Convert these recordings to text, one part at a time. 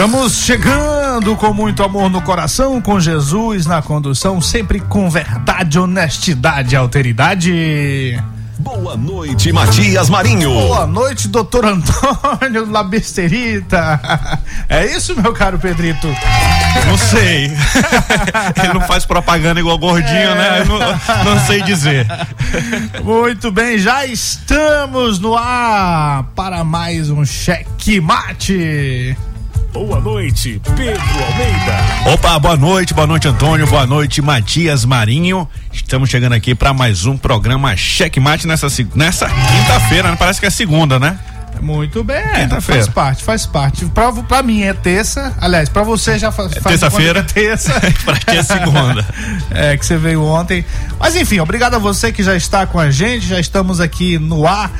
Estamos chegando com muito amor no coração, com Jesus na condução, sempre com verdade, honestidade e alteridade. Boa noite, Matias Marinho. Boa noite, doutor Antônio Labesterita. É isso, meu caro Pedrito? Não sei. Ele não faz propaganda igual gordinho, é. né? Eu não, não sei dizer. Muito bem, já estamos no ar para mais um cheque mate. Boa noite, Pedro Almeida. Opa, boa noite, boa noite, Antônio, boa noite, Matias Marinho. Estamos chegando aqui para mais um programa Checkmate nessa, nessa quinta-feira, né? parece que é segunda, né? Muito bem, faz parte, faz parte. Pra, pra mim é terça, aliás, pra você já faz. É terça-feira. É terça. pra ti é segunda. é, que você veio ontem. Mas enfim, obrigado a você que já está com a gente, já estamos aqui no ar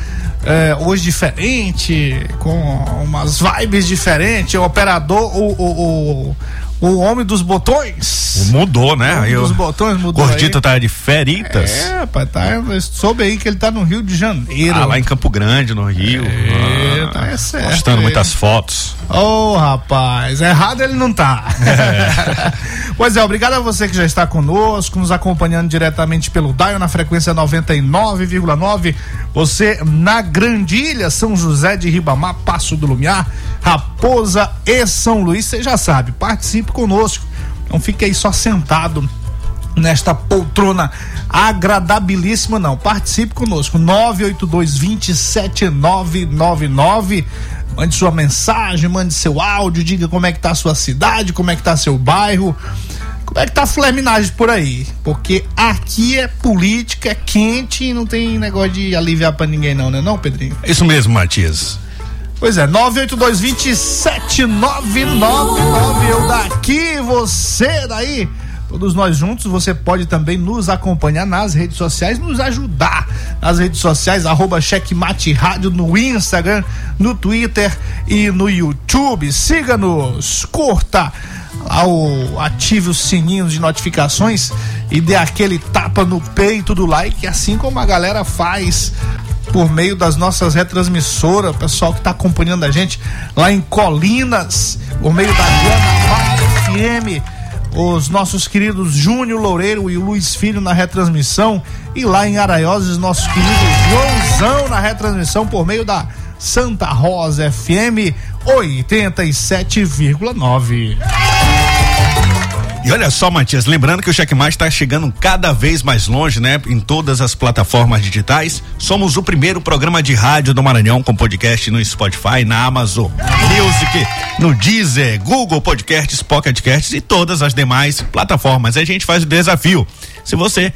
é, hoje diferente, com umas vibes diferentes. O operador, o, o, o o homem dos botões. Mudou, né? Eu, dos botões mudou. Gordito aí. tá de feritas. É, pai, tá. Soube aí que ele tá no Rio de Janeiro. Ah, lá em Campo Grande, no Rio. É, ah, tá é certo. Postando muitas fotos. Ô, oh, rapaz, errado ele não tá. É. pois é, obrigado a você que já está conosco, nos acompanhando diretamente pelo Daio na frequência 99,9. Você na Grandilha, São José de Ribamar, Passo do Lumiar, Raposa e São Luís. Você já sabe, participe conosco. Não fique aí só sentado nesta poltrona agradabilíssima, não. Participe conosco. 982 27999 Mande sua mensagem, mande seu áudio, diga como é que tá a sua cidade, como é que tá seu bairro, como é que tá a fleminagem por aí. Porque aqui é política, é quente e não tem negócio de aliviar para ninguém não, né não, Pedrinho? Isso mesmo, Matias. Pois é, 982-27999. Eu daqui, você daí. Todos nós juntos, você pode também nos acompanhar nas redes sociais, nos ajudar nas redes sociais, arroba Checkmate Rádio no Instagram, no Twitter e no YouTube. Siga-nos, curta, ao, ative o sininho de notificações e dê aquele tapa no peito do like, assim como a galera faz por meio das nossas retransmissoras, o pessoal que está acompanhando a gente lá em Colinas, por meio da Guanabara FM, os nossos queridos Júnior Loureiro e o Luiz Filho na retransmissão, e lá em Araioses, nosso querido Joãozão na retransmissão por meio da Santa Rosa FM 87,9. E olha só, Matias, lembrando que o Checkmate está chegando cada vez mais longe, né? Em todas as plataformas digitais. Somos o primeiro programa de rádio do Maranhão com podcast no Spotify, na Amazon Music, no Deezer, Google Podcasts, Pocket Casts e todas as demais plataformas. A gente faz o desafio. Se você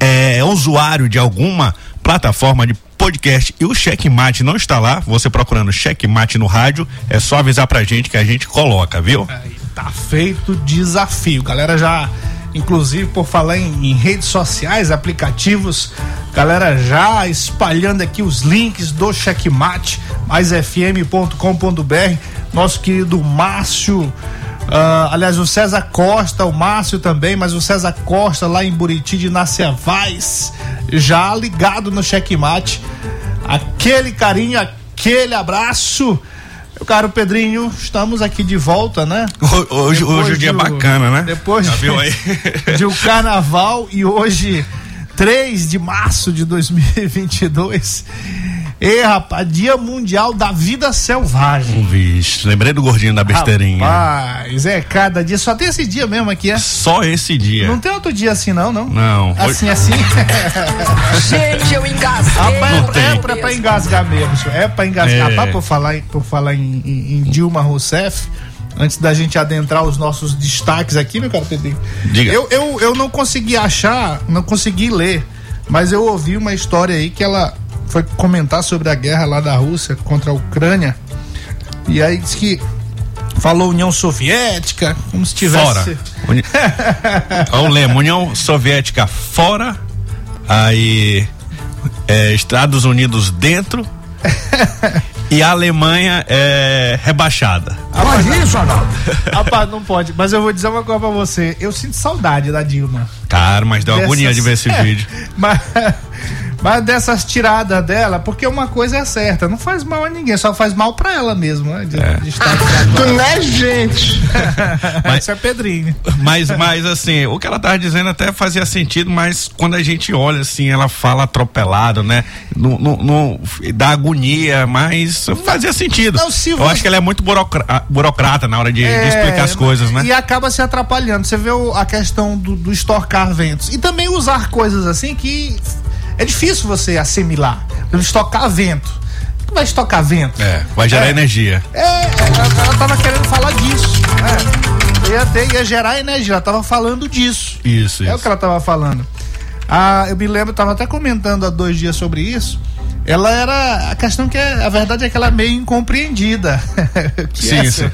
é usuário de alguma plataforma de podcast e o Checkmate não está lá, você procurando Checkmate no rádio, é só avisar pra gente que a gente coloca, viu? É Tá feito desafio. Galera já, inclusive por falar em, em, redes sociais, aplicativos, galera já espalhando aqui os links do Checkmate, maisfm.com.br. Nosso querido Márcio, uh, aliás, o César Costa, o Márcio também, mas o César Costa lá em Buriti de Nascevaz, já ligado no Checkmate. Aquele carinho, aquele abraço. Meu caro Pedrinho, estamos aqui de volta, né? Hoje, hoje o dia é bacana, né? Depois Já viu aí? de um carnaval e hoje, 3 de março de 2022. E rapaz, Dia Mundial da Vida Selvagem. Vixe, lembrei do gordinho da besteirinha. Rapaz, é cada dia, só tem esse dia mesmo aqui, é? Só esse dia. Não tem outro dia assim não, não? Não. Assim, assim? Gente, eu engasguei. Rapaz, não é, tem. é pra, pra engasgar mesmo, é pra engasgar. É. Rapaz, por falar, por falar em, em, em Dilma Rousseff, antes da gente adentrar os nossos destaques aqui, meu caro Pedrinho. Diga. Eu, eu, eu não consegui achar, não consegui ler, mas eu ouvi uma história aí que ela foi comentar sobre a guerra lá da Rússia contra a Ucrânia. E aí disse que falou União Soviética, como se tivesse. Fora. Uni... o lema, União Soviética fora, aí é, Estados Unidos dentro e a Alemanha é rebaixada. Pode isso, Arnaldo? Rapaz, não pode. Mas eu vou dizer uma coisa pra você. Eu sinto saudade da Dilma. Cara, mas deu Dessas... agonia de ver esse vídeo. mas, mas dessas tiradas dela, porque uma coisa é certa, não faz mal a ninguém, só faz mal pra ela mesmo, né? De, é. de estar tu não é gente. mas, Isso é Pedrinho. Mas, mas assim, o que ela tava dizendo até fazia sentido, mas quando a gente olha assim, ela fala atropelado, né? No, no, no dá agonia, mas fazia sentido. Não, Eu você... acho que ela é muito burocrata, burocrata na hora de, é, de, explicar as coisas, né? E acaba se atrapalhando. Você vê o, a questão do, do estorcar ventos. E também usar coisas assim que é difícil você assimilar. Estocar vento. Tu vai estocar vento. É, vai gerar é, energia. É, ela, ela tava querendo falar disso. É. Ia, ter, ia gerar energia, ela tava falando disso. Isso, É isso. o que ela tava falando. Ah, eu me lembro, tava até comentando há dois dias sobre isso ela era. A questão que é, a verdade é que ela é meio incompreendida. sim, essa? sim.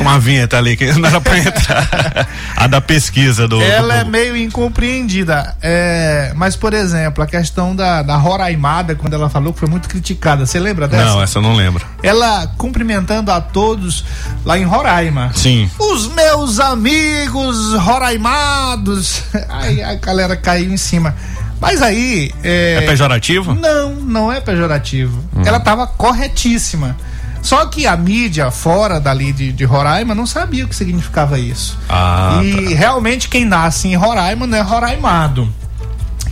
Uma vinheta ali que não era pra entrar. a da pesquisa do. Ela do... é meio incompreendida. É, mas, por exemplo, a questão da, da Roraimada, quando ela falou que foi muito criticada. Você lembra dessa? Não, essa eu não lembro. Ela cumprimentando a todos lá em Roraima. Sim. Os meus amigos roraimados. Aí a galera caiu em cima. Mas aí. É, é pejorativo? Não, não é pejorativo. Hum. Ela estava corretíssima. Só que a mídia fora dali de, de Roraima não sabia o que significava isso. Ah, e tá. realmente quem nasce em Roraima não é roraimado.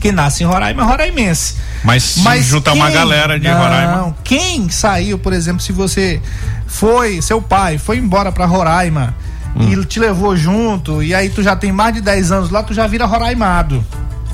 Quem nasce em Roraima é roraimense. Mas, Mas juntar uma galera de não, Roraima. Quem saiu, por exemplo, se você foi, seu pai foi embora para Roraima hum. e te levou junto, e aí tu já tem mais de 10 anos lá, tu já vira roraimado.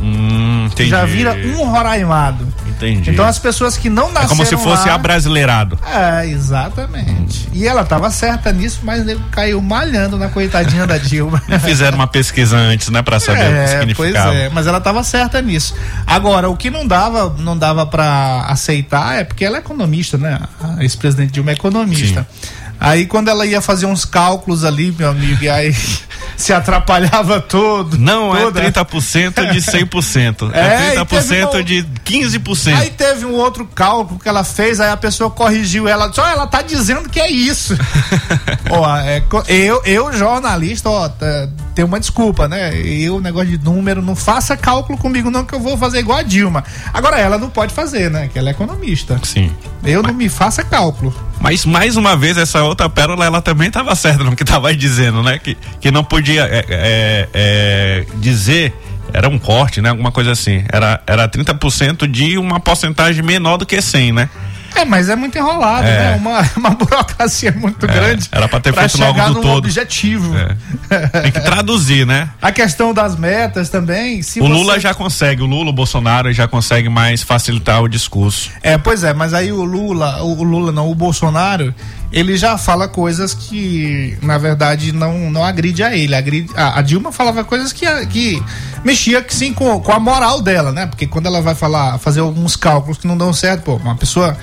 Hum, entendi. Já vira um roraimado. Entendi. Então as pessoas que não nasceram É como se fosse lá, abrasileirado. É, exatamente. Hum. E ela estava certa nisso, mas ele caiu malhando na coitadinha da Dilma. Fizeram uma pesquisa antes, né, para saber é, o que significava. Pois é, mas ela estava certa nisso. Agora, o que não dava, não dava para aceitar é porque ela é economista, né? A ex-presidente Dilma é economista. Sim. Aí quando ela ia fazer uns cálculos ali, meu amigo, e aí se atrapalhava todo. Não é toda. é 30% de 100%. É, é 30% uma... de 15%. Aí teve um outro cálculo que ela fez, aí a pessoa corrigiu ela. Só ela tá dizendo que é isso. ó, é, eu, eu, jornalista, ó, tá, tem uma desculpa, né? Eu, negócio de número, não faça cálculo comigo, não, que eu vou fazer igual a Dilma. Agora, ela não pode fazer, né? Que ela é economista. Sim. Eu Mas... não me faça cálculo. Mas mais uma vez, essa outra pérola, ela também estava certa no que estava dizendo, né? Que, que não podia é, é, é, dizer, era um corte, né? Alguma coisa assim. Era, era 30% de uma porcentagem menor do que 100, né? É, mas é muito enrolado, é. né? Uma, uma burocracia muito é, grande. Era para ter feito logo do todo. objetivo. É. Tem que traduzir, né? A questão das metas também. o você... Lula já consegue, o Lula, o Bolsonaro já consegue mais facilitar o discurso. É, pois é, mas aí o Lula, o Lula não, o Bolsonaro, ele já fala coisas que, na verdade, não, não agride a ele. Agride, a, a Dilma falava coisas que, que mexia sim com, com a moral dela, né? Porque quando ela vai falar, fazer alguns cálculos que não dão certo, pô, uma pessoa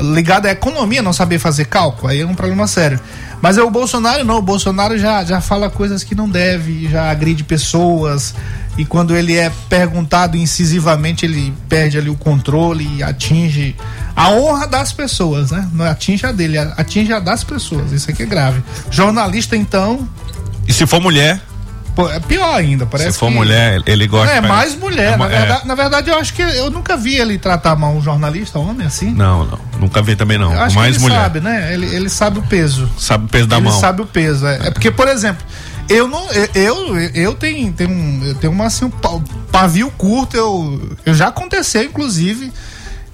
ligada à economia não saber fazer cálculo, aí é um problema sério. Mas é o Bolsonaro não, o Bolsonaro já, já fala coisas que não deve, já agride pessoas, e quando ele é perguntado incisivamente, ele perde ali o controle e atinge a honra das pessoas, né? Não atinge a dele, atinge a das pessoas. Isso aqui é grave. Jornalista, então. E se for mulher? Pô, é pior ainda, parece. Se for que... mulher, ele gosta. É, mais mulher. É, na, verdade, é... na, verdade, eu acho que eu nunca vi ele tratar mal um jornalista homem assim. Não, não. Nunca vi também não. Mais ele mulher. sabe, né? Ele, ele sabe o peso. Sabe o peso da ele mão. Ele sabe o peso. É, é. é porque, por exemplo, eu não. Eu, eu, tenho, tenho, eu tenho uma, assim, um pavio curto. Eu, eu já aconteceu, inclusive.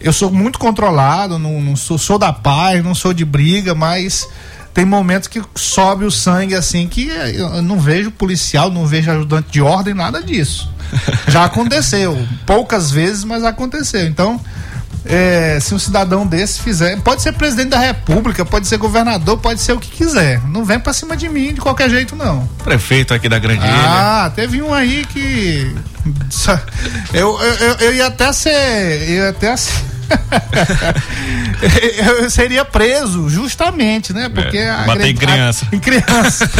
Eu sou muito controlado, não, não sou, sou da paz, não sou de briga, mas tem momentos que sobe o sangue assim que eu não vejo policial, não vejo ajudante de ordem, nada disso. Já aconteceu, poucas vezes, mas aconteceu. Então, é, se um cidadão desse fizer, pode ser presidente da república, pode ser governador, pode ser o que quiser. Não vem pra cima de mim de qualquer jeito, não. Prefeito aqui da Grande Ah, Ilha. teve um aí que. Eu, eu, eu, eu ia até ser. Eu ia até ser eu seria preso, justamente, né? Porque é, bater em criança. A, em criança.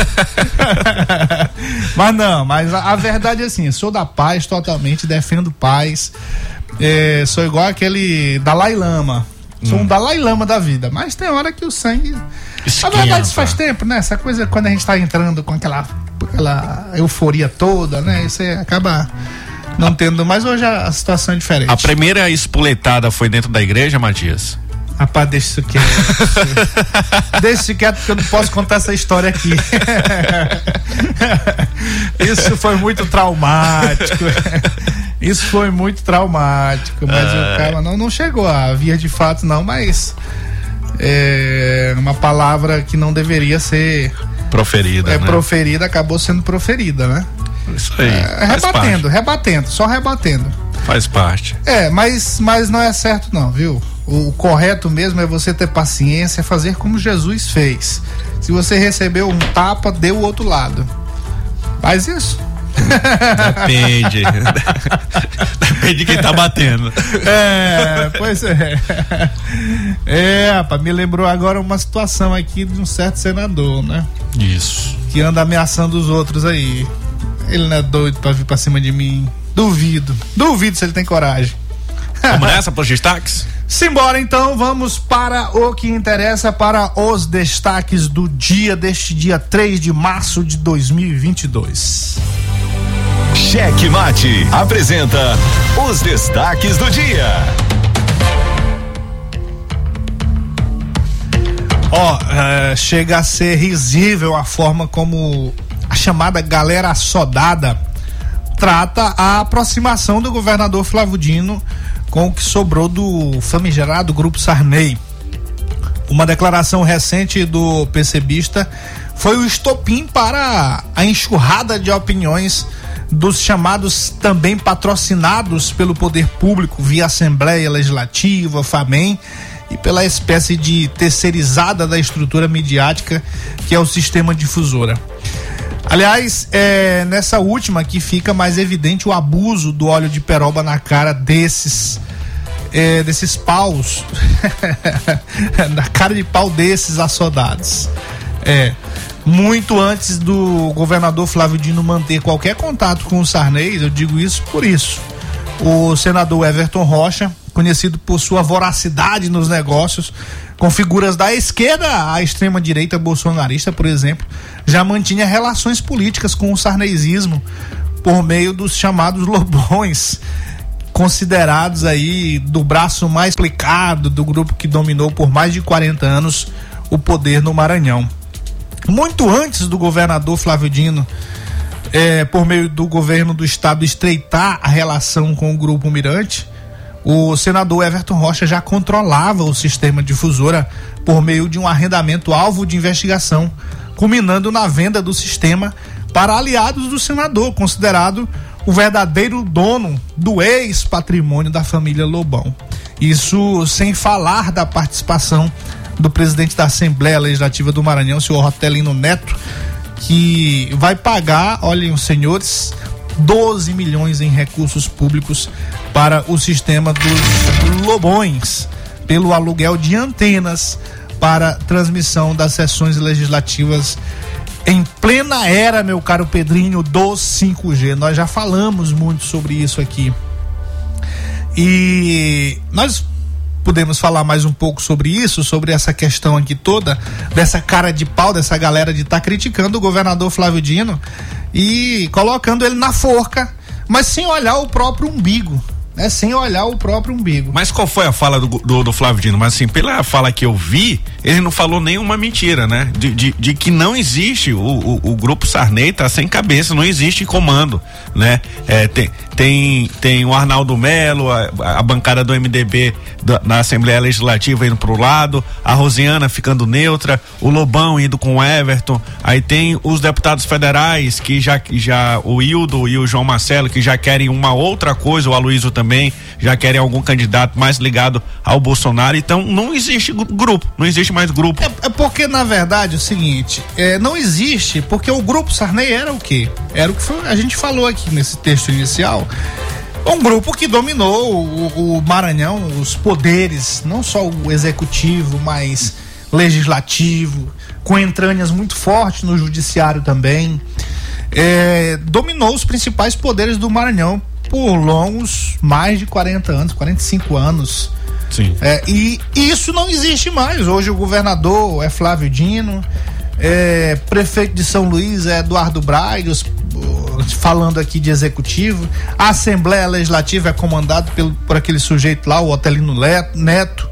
mas não, mas a, a, verdade é assim, sou da paz totalmente, defendo paz. É, sou igual aquele Dalai Lama. Sou hum. um Dalai Lama da vida, mas tem hora que o sangue. Esquenta. Na verdade, isso faz tempo, né? Essa coisa quando a gente tá entrando com aquela, aquela euforia toda, né? Isso acaba não tendo, mas hoje a situação é diferente. A primeira espoletada foi dentro da igreja, Matias? Rapaz, deixa isso quieto. deixa isso quieto porque eu não posso contar essa história aqui. isso foi muito traumático. Isso foi muito traumático, mas o cara não, não chegou a via de fato, não, mas é uma palavra que não deveria ser proferida. É né? proferida, acabou sendo proferida, né? Isso aí. É, rebatendo, parte. rebatendo, só rebatendo. Faz parte. É, mas, mas não é certo, não, viu? O, o correto mesmo é você ter paciência, fazer como Jesus fez. Se você recebeu um tapa, dê o outro lado. Faz isso. Depende. Depende de quem tá batendo. É, pois é. É, rapaz, me lembrou agora uma situação aqui de um certo senador, né? Isso. Que anda ameaçando os outros aí. Ele não é doido pra vir pra cima de mim. Duvido. Duvido se ele tem coragem. Vamos nessa pros destaques? Simbora então, vamos para o que interessa para os destaques do dia deste dia 3 de março de 2022. Cheque Mate apresenta os destaques do dia. Ó, oh, uh, chega a ser risível a forma como a chamada galera assodada trata a aproximação do governador Flávio Dino com o que sobrou do famigerado Grupo Sarney. Uma declaração recente do PCBista foi o estopim para a enxurrada de opiniões dos chamados também patrocinados pelo poder público via Assembleia Legislativa, FAMEM e pela espécie de terceirizada da estrutura midiática que é o sistema difusora. Aliás, é nessa última que fica mais evidente o abuso do óleo de peroba na cara desses é, desses paus, na cara de pau desses assodados. É, muito antes do governador Flávio Dino manter qualquer contato com o Sarney, eu digo isso por isso. O senador Everton Rocha, conhecido por sua voracidade nos negócios, com figuras da esquerda à extrema direita bolsonarista, por exemplo, já mantinha relações políticas com o sarneizismo por meio dos chamados lobões, considerados aí do braço mais explicado do grupo que dominou por mais de 40 anos o poder no Maranhão. Muito antes do governador Flávio Dino, é, por meio do governo do estado, estreitar a relação com o grupo Mirante, o senador Everton Rocha já controlava o sistema difusora por meio de um arrendamento alvo de investigação, culminando na venda do sistema para aliados do senador, considerado o verdadeiro dono do ex-patrimônio da família Lobão. Isso sem falar da participação do presidente da Assembleia Legislativa do Maranhão, senhor Rotelino Neto, que vai pagar, olhem os senhores, 12 milhões em recursos públicos para o sistema dos Lobões, pelo aluguel de antenas para transmissão das sessões legislativas em plena era, meu caro Pedrinho, do 5G. Nós já falamos muito sobre isso aqui. E nós podemos falar mais um pouco sobre isso, sobre essa questão aqui toda, dessa cara de pau, dessa galera de estar tá criticando o governador Flávio Dino e colocando ele na forca, mas sem olhar o próprio umbigo. Né, sem olhar o próprio umbigo. Mas qual foi a fala do, do, do, Flávio Dino? Mas assim, pela fala que eu vi, ele não falou nenhuma mentira, né? De, de, de que não existe, o, o, o, grupo Sarney tá sem cabeça, não existe comando, né? É, tem, tem, tem o Arnaldo Melo, a, a bancada do MDB da, na Assembleia Legislativa indo pro lado, a Rosiana ficando neutra, o Lobão indo com o Everton, aí tem os deputados federais que já, já o Hildo e o João Marcelo que já querem uma outra coisa, o Aloysio também já querem algum candidato mais ligado ao Bolsonaro, então não existe grupo, não existe mais grupo. É, é porque na verdade é o seguinte, é, não existe, porque o grupo Sarney era o quê? Era o que foi, a gente falou aqui nesse texto inicial, Um grupo que dominou o, o Maranhão, os poderes, não só o executivo, mas legislativo, com entranhas muito fortes no judiciário também. É, dominou os principais poderes do Maranhão por longos mais de 40 anos, 45 anos. Sim. É, e isso não existe mais. Hoje o governador é Flávio Dino, é, prefeito de São Luís é Eduardo Braga, falando aqui de executivo. A Assembleia Legislativa é comandada pelo, por aquele sujeito lá, o Otelino Neto.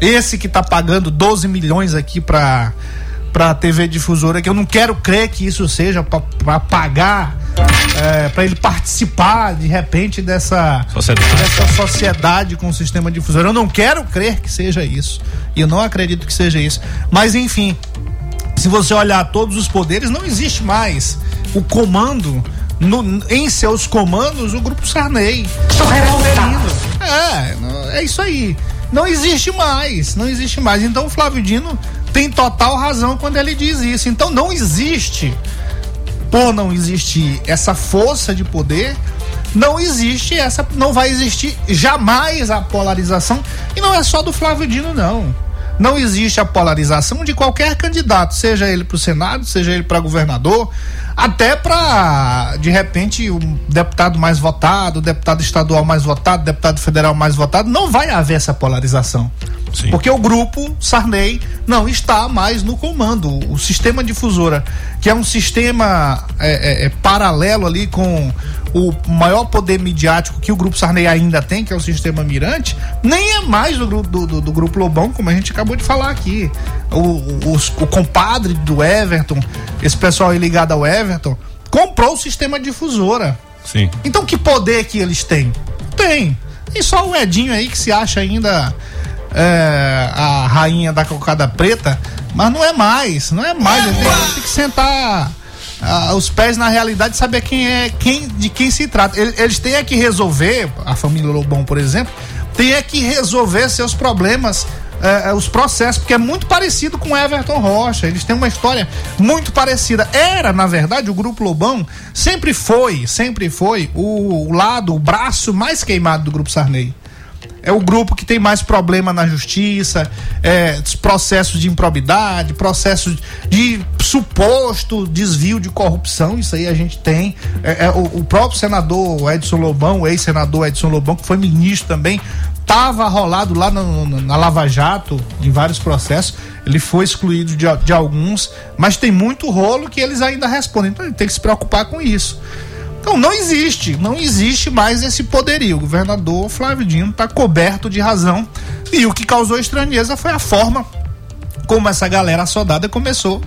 Esse que está pagando 12 milhões aqui para para TV difusora que eu não quero crer que isso seja para pagar é, para ele participar de repente dessa sociedade. dessa sociedade com o sistema difusor. Eu não quero crer que seja isso. E eu não acredito que seja isso. Mas enfim, se você olhar todos os poderes, não existe mais o comando no, em seus comandos o grupo Sarney. É, é isso aí. Não existe mais, não existe mais. Então o Flávio Dino tem total razão quando ele diz isso. Então não existe, por não existir essa força de poder, não existe essa, não vai existir jamais a polarização. E não é só do Flávio Dino, não. Não existe a polarização de qualquer candidato, seja ele para o Senado, seja ele para governador, até para, de repente, o deputado mais votado, o deputado estadual mais votado, o deputado federal mais votado. Não vai haver essa polarização. Sim. Porque o grupo Sarney não está mais no comando. O sistema difusora, que é um sistema é, é, é, paralelo ali com o maior poder midiático que o grupo Sarney ainda tem, que é o sistema Mirante, nem é mais do, do, do, do grupo Lobão, como a gente acabou de falar aqui. O, o, o compadre do Everton, esse pessoal aí ligado ao Everton, comprou o sistema difusora. Sim. Então que poder que eles têm? Tem. E só o Edinho aí que se acha ainda é, a rainha da cocada preta, mas não é mais, não é mais. Tem, tem, que sentar ah, os pés na realidade e saber quem é, quem, de quem se trata. Eles têm é que resolver, a família Lobão, por exemplo, tem é que resolver seus problemas é, os processos, porque é muito parecido com Everton Rocha. Eles têm uma história muito parecida. Era, na verdade, o Grupo Lobão sempre foi, sempre foi o, o lado, o braço mais queimado do Grupo Sarney é o grupo que tem mais problema na justiça, é, processos de improbidade, processos de suposto desvio de corrupção, isso aí a gente tem. É, é, o, o, próprio senador Edson Lobão, ex-senador Edson Lobão, que foi ministro também, estava rolado lá no, na Lava Jato, em vários processos. Ele foi excluído de, de alguns, mas tem muito rolo que eles ainda respondem. Então ele tem que se preocupar com isso. Então não existe, não existe mais esse poderio. O governador Flávio Dino está coberto de razão e o que causou estranheza foi a forma como essa galera soldada começou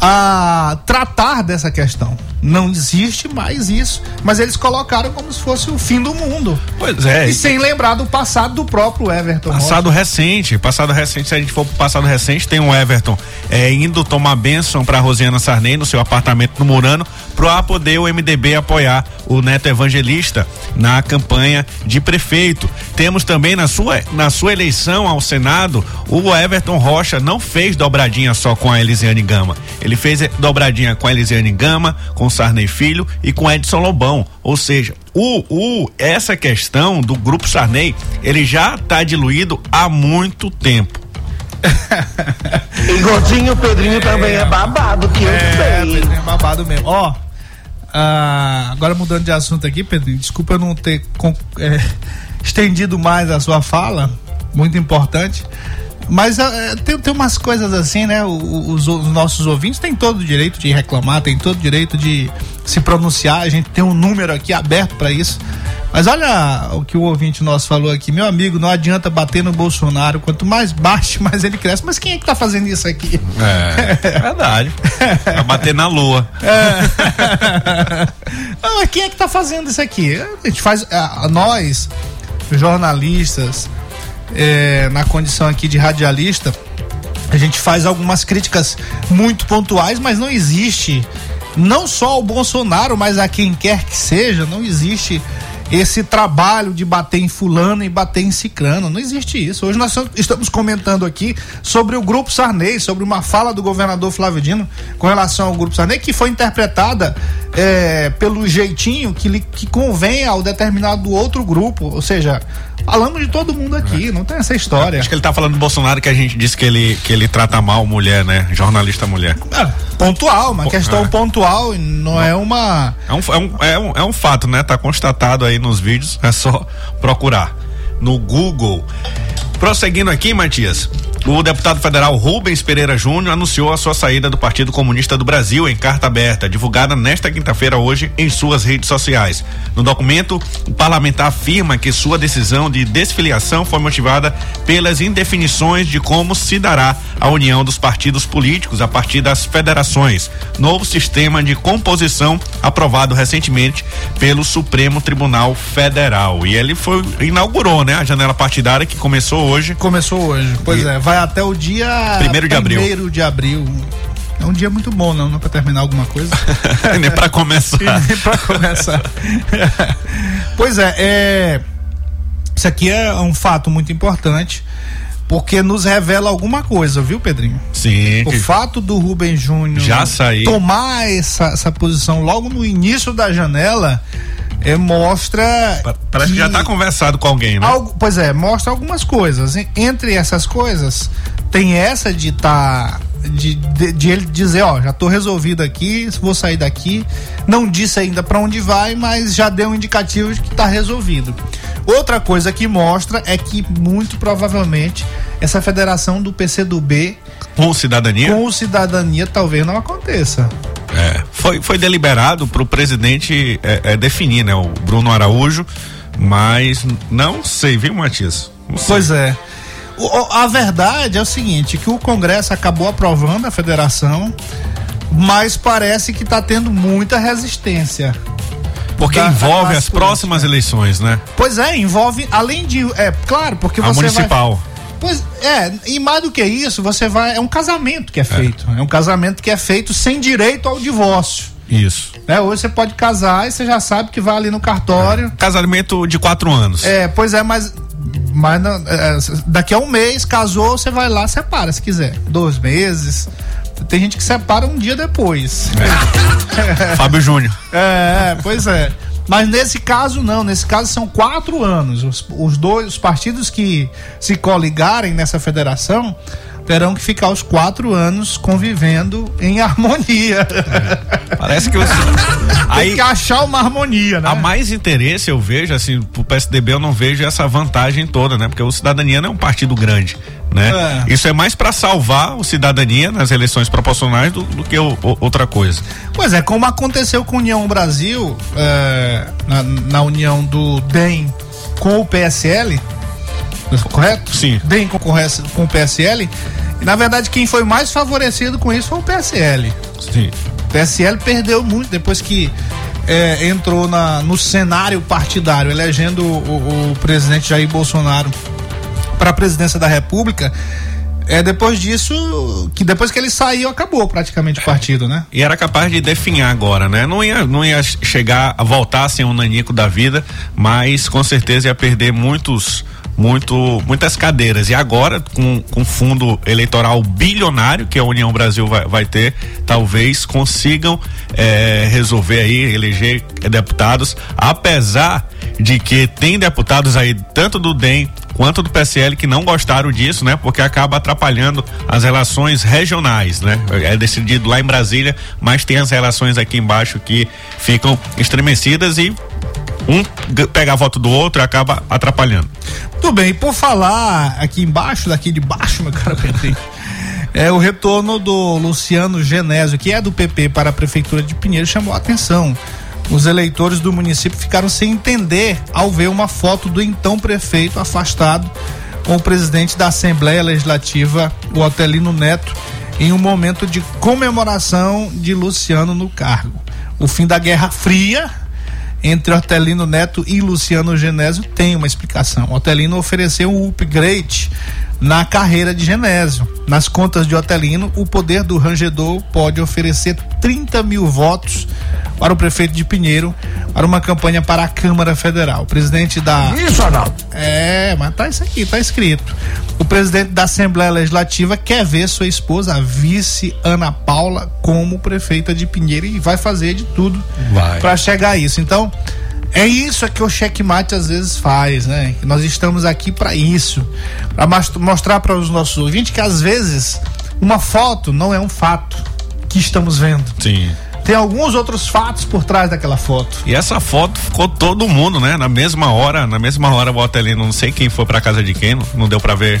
a tratar dessa questão. Não existe mais isso, mas eles colocaram como se fosse o fim do mundo. Pois é. E sem lembrar do passado do próprio Everton. Passado Rocha. recente, passado recente, se a gente for pro passado recente, tem um Everton é, indo tomar bênção para Rosiana Sarney no seu apartamento no Murano, para poder o MDB apoiar o Neto Evangelista na campanha de prefeito. Temos também na sua na sua eleição ao Senado, o Everton Rocha não fez dobradinha só com a Elisiane Gama. Ele fez dobradinha com a Elisiane Gama, com Sarney Filho e com Edson Lobão. Ou seja, o, o, essa questão do grupo Sarney, ele já está diluído há muito tempo. e Gordinho Pedrinho é, também é babado, que eu é, sei. Pedrinho é babado mesmo. Ó, ah, agora mudando de assunto aqui, Pedrinho, desculpa eu não ter é, estendido mais a sua fala, muito importante. Mas é, tem, tem umas coisas assim, né? Os, os, nossos ouvintes têm todo o direito de reclamar, têm todo o direito de se pronunciar. A gente tem um número aqui aberto para isso. Mas olha o que o ouvinte nosso falou aqui, meu amigo, não adianta bater no Bolsonaro, quanto mais baixo, mais ele cresce. Mas quem é que tá fazendo isso aqui? É, verdade. Vai bater na lua. É. mas quem é que tá fazendo isso aqui? A gente faz, nós, jornalistas, é, na condição aqui de radialista, a gente faz algumas críticas muito pontuais, mas não existe, não só ao Bolsonaro, mas a quem quer que seja, não existe esse trabalho de bater em fulano e bater em cicrano. Não existe isso. Hoje nós estamos comentando aqui sobre o Grupo Sarney, sobre uma fala do governador Flávio Dino com relação ao Grupo Sarney, que foi interpretada é, pelo jeitinho que, lhe, que convém ao determinado outro grupo. Ou seja, falamos de todo mundo aqui, é. não tem essa história. Acho que ele está falando do Bolsonaro que a gente disse que ele, que ele trata mal mulher, né? Jornalista mulher. É, pontual, uma questão é. pontual, não é uma. É um, é, um, é, um, é um fato, né? Tá constatado aí nos vídeos, é só procurar no Google. Prosseguindo aqui, Matias, o deputado federal Rubens Pereira Júnior anunciou a sua saída do Partido Comunista do Brasil em carta aberta, divulgada nesta quinta-feira hoje em suas redes sociais. No documento, o parlamentar afirma que sua decisão de desfiliação foi motivada pelas indefinições de como se dará a união dos partidos políticos a partir das federações, novo sistema de composição aprovado recentemente pelo Supremo Tribunal Federal. E ele foi inaugurou, né, a janela partidária que começou hoje. Começou hoje. Pois e... é, vai até o dia primeiro de abril. Primeiro de abril. É um dia muito bom, não, não é para terminar alguma coisa. nem para começar. nem para começar. pois é, é, isso aqui é um fato muito importante porque nos revela alguma coisa, viu, Pedrinho? Sim. O fato do Rubem Júnior já sair tomar essa, essa posição logo no início da janela é, mostra. Parece que, que já está conversado com alguém, né? Algo, pois é, mostra algumas coisas. Entre essas coisas, tem essa de estar. Tá, de, de, de, ele dizer, ó, já estou resolvido aqui, vou sair daqui. Não disse ainda para onde vai, mas já deu um indicativo de que está resolvido. Outra coisa que mostra é que muito provavelmente essa federação do PCdoB com cidadania com cidadania talvez não aconteça. É, foi, foi deliberado para o presidente é, é, definir, né? O Bruno Araújo, mas não sei, viu, Matias? Pois é. O, a verdade é o seguinte, que o Congresso acabou aprovando a federação, mas parece que está tendo muita resistência. Porque da, envolve as próximas eleições, né? Pois é, envolve, além de. É, claro, porque a você. municipal. Vai, pois é, e mais do que isso, você vai. É um casamento que é, é. feito. É um casamento que é feito sem direito ao divórcio. Isso. É, hoje você pode casar e você já sabe que vai ali no cartório. É. Casamento de quatro anos. É, pois é, mas. Mas é, daqui a um mês, casou, você vai lá, separa se quiser. Dois meses. Tem gente que separa um dia depois. É. Fábio Júnior. É, pois é. Mas nesse caso não, nesse caso são quatro anos. Os, os dois os partidos que se coligarem nessa federação terão que ficar os quatro anos convivendo em harmonia. É. Parece que você. Aí, Tem que achar uma harmonia, né? Há mais interesse, eu vejo, assim, pro PSDB eu não vejo essa vantagem toda, né? Porque o Cidadania não é um partido grande né? É. Isso é mais para salvar o cidadania nas eleições proporcionais do, do que o, o, outra coisa. Pois é, como aconteceu com a União Brasil, é, na, na, união do DEM com o PSL, correto? Sim. DEM concorresse com o PSL, e na verdade quem foi mais favorecido com isso foi o PSL. Sim. PSL perdeu muito depois que é, entrou na, no cenário partidário, elegendo o, o, o presidente Jair Bolsonaro para a presidência da República, é depois disso, que depois que ele saiu, acabou praticamente o partido, né? E era capaz de definhar agora, né? Não ia, não ia chegar a voltar a ser um nanico da vida, mas com certeza ia perder muitos muito, muitas cadeiras. E agora, com, com fundo eleitoral bilionário que a União Brasil vai, vai ter, talvez consigam é, resolver aí, eleger deputados, apesar de que tem deputados aí, tanto do DEM quanto do PSL que não gostaram disso, né? Porque acaba atrapalhando as relações regionais, né? É decidido lá em Brasília, mas tem as relações aqui embaixo que ficam estremecidas e um pega a voto do outro e acaba atrapalhando. Tudo bem, por falar aqui embaixo, daqui de baixo, meu cara Pedrinho. É, o retorno do Luciano Genésio, que é do PP para a Prefeitura de Pinheiro, chamou a atenção. Os eleitores do município ficaram sem entender ao ver uma foto do então prefeito afastado com o presidente da Assembleia Legislativa, o Otelino Neto, em um momento de comemoração de Luciano no cargo. O fim da Guerra Fria entre Otelino Neto e Luciano Genésio tem uma explicação. Otelino ofereceu um upgrade na carreira de Genésio. Nas contas de Otelino, o poder do rangedor pode oferecer 30 mil votos para o prefeito de Pinheiro para uma campanha para a Câmara Federal. O presidente da. Isso, Arnaldo. É, mas tá isso aqui, tá escrito. O presidente da Assembleia Legislativa quer ver sua esposa, a vice Ana Paula, como prefeita de Pinheiro e vai fazer de tudo para chegar a isso. Então, é isso que o checkmate às vezes faz, né? Nós estamos aqui para isso, para mostrar para os nossos ouvintes que às vezes uma foto não é um fato que estamos vendo. Sim tem alguns outros fatos por trás daquela foto. E essa foto ficou todo mundo, né? Na mesma hora, na mesma hora, bota ali, não sei quem foi pra casa de quem, não, não deu pra ver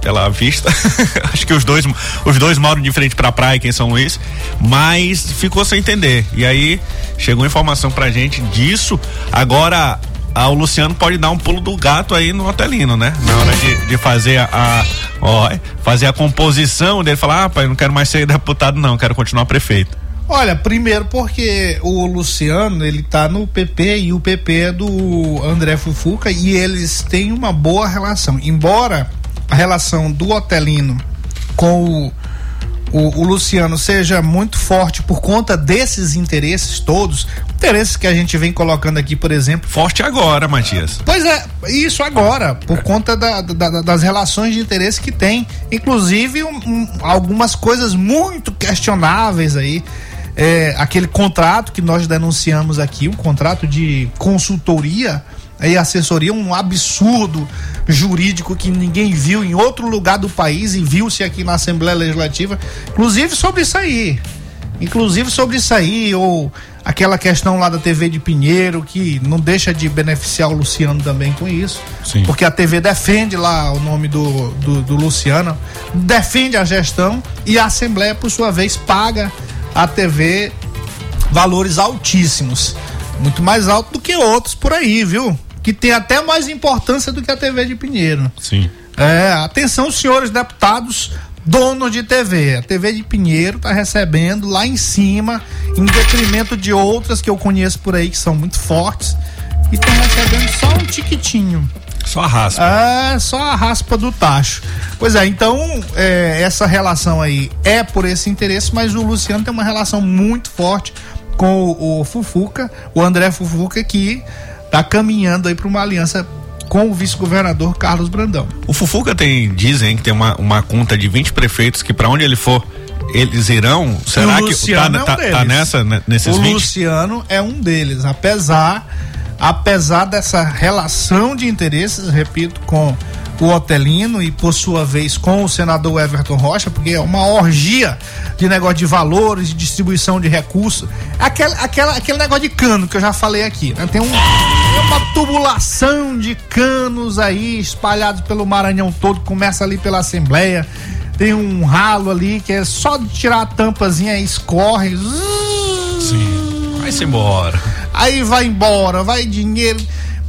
pela vista. Acho que os dois, os dois moram de frente pra praia aqui em São Luís, mas ficou sem entender. E aí chegou informação pra gente disso. Agora o Luciano pode dar um pulo do gato aí no hotelino, né? Na hora de, de fazer a, a ó, fazer a composição dele, falar, ah, pai, não quero mais ser deputado, não, quero continuar prefeito. Olha, primeiro porque o Luciano, ele tá no PP e o PP é do André Fufuca e eles têm uma boa relação. Embora a relação do Otelino com o, o, o Luciano seja muito forte por conta desses interesses todos, interesses que a gente vem colocando aqui, por exemplo. Forte agora, Matias. Pois é, isso agora, por conta da, da, das relações de interesse que tem. Inclusive, um, um, algumas coisas muito questionáveis aí é, aquele contrato que nós denunciamos aqui, um contrato de consultoria e assessoria, um absurdo jurídico que ninguém viu em outro lugar do país e viu-se aqui na Assembleia Legislativa, inclusive sobre isso aí. Inclusive sobre isso aí, ou aquela questão lá da TV de Pinheiro, que não deixa de beneficiar o Luciano também com isso. Sim. Porque a TV defende lá o nome do, do, do Luciano, defende a gestão e a Assembleia, por sua vez, paga a TV valores altíssimos. Muito mais alto do que outros por aí, viu? Que tem até mais importância do que a TV de Pinheiro. Sim. É, atenção, senhores deputados, donos de TV. A TV de Pinheiro tá recebendo lá em cima, em detrimento de outras que eu conheço por aí que são muito fortes e estão recebendo só um tiquitinho. Só a raspa. É, só a raspa do tacho. Pois é, então é, essa relação aí é por esse interesse, mas o Luciano tem uma relação muito forte com o, o Fufuca, o André Fufuca, que tá caminhando aí para uma aliança com o vice-governador Carlos Brandão. O Fufuca tem, dizem que tem uma, uma conta de 20 prefeitos que para onde ele for, eles irão. Será que tá, é um tá, tá, nessa, né, nesses o 20? O Luciano é um deles, apesar apesar dessa relação de interesses, repito, com o Otelino e por sua vez com o senador Everton Rocha, porque é uma orgia de negócio de valores, de distribuição de recursos. Aquele, aquela, aquele negócio de cano que eu já falei aqui, né? Tem um, uma tubulação de canos aí espalhados pelo Maranhão todo, começa ali pela Assembleia. Tem um ralo ali que é só de tirar a tampazinha e escorre. Sim. Vai-se embora aí vai embora, vai dinheiro.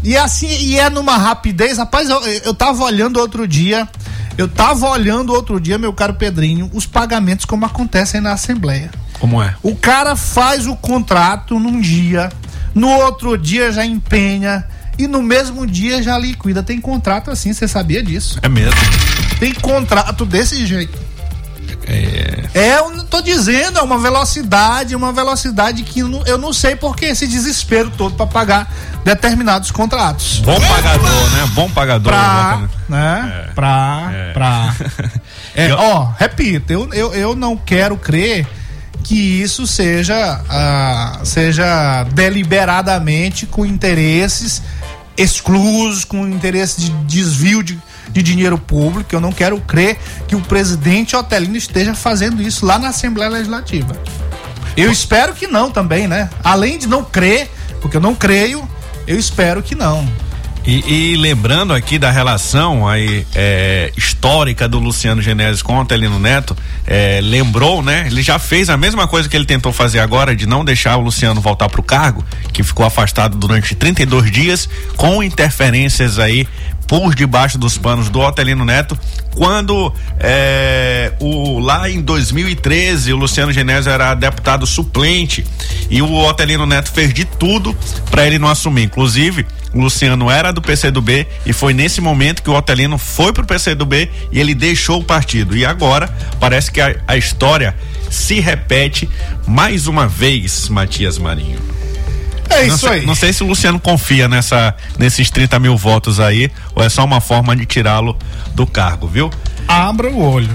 E assim, e é numa rapidez, rapaz, eu, eu tava olhando outro dia, eu tava olhando outro dia, meu caro Pedrinho, os pagamentos como acontecem na Assembleia. Como é? O cara faz o contrato num dia, no outro dia já empenha e no mesmo dia já liquida. Tem contrato assim, você sabia disso? É mesmo. Tem contrato desse jeito. É... é, eu tô dizendo, é uma velocidade, uma velocidade que eu não sei porque esse desespero todo para pagar determinados contratos. Bom pagador, né? Bom pagador. Pra, né? É. Pra, é. pra. É. Ó, repito, eu, eu, eu não quero crer que isso seja, uh, seja deliberadamente com interesses exclusos, com interesse de desvio de de dinheiro público. Eu não quero crer que o presidente Otelino esteja fazendo isso lá na Assembleia Legislativa. Eu espero que não também, né? Além de não crer, porque eu não creio, eu espero que não. E, e, lembrando aqui da relação aí é, histórica do Luciano Genésio com o Otelino Neto, é, lembrou, né? Ele já fez a mesma coisa que ele tentou fazer agora de não deixar o Luciano voltar para o cargo, que ficou afastado durante 32 dias, com interferências aí por debaixo dos panos do Otelino Neto, quando é, o, lá em 2013 o Luciano Genésio era deputado suplente e o Otelino Neto fez de tudo para ele não assumir. Inclusive, O Luciano era do PCdoB e foi nesse momento que o Otelino foi pro PCdoB e ele deixou o partido. E agora parece que a, a história se repete mais uma vez, Matias Marinho. É não isso sei, aí. Não sei se o Luciano confia nessa, nesses 30 mil votos aí, ou é só uma forma de tirá-lo do cargo, viu? Abra o olho.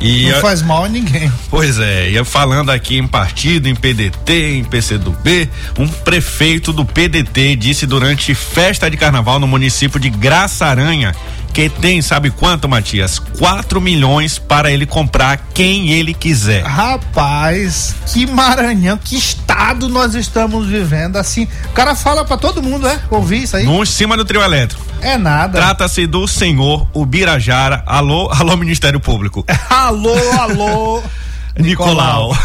E Não a- faz mal a ninguém. Pois é, ia falando aqui em partido, em PDT, em PCdoB, um prefeito do PDT disse durante festa de carnaval no município de Graça Aranha que tem, sabe quanto, Matias? 4 milhões para ele comprar quem ele quiser. Rapaz, que Maranhão, que estado nós estamos vivendo assim. O cara fala pra todo mundo, é? Ouvir isso aí? No em cima do trio elétrico. É nada. Trata-se do senhor Ubirajara. Alô, alô, Ministério Público. alô, alô. Nicolau.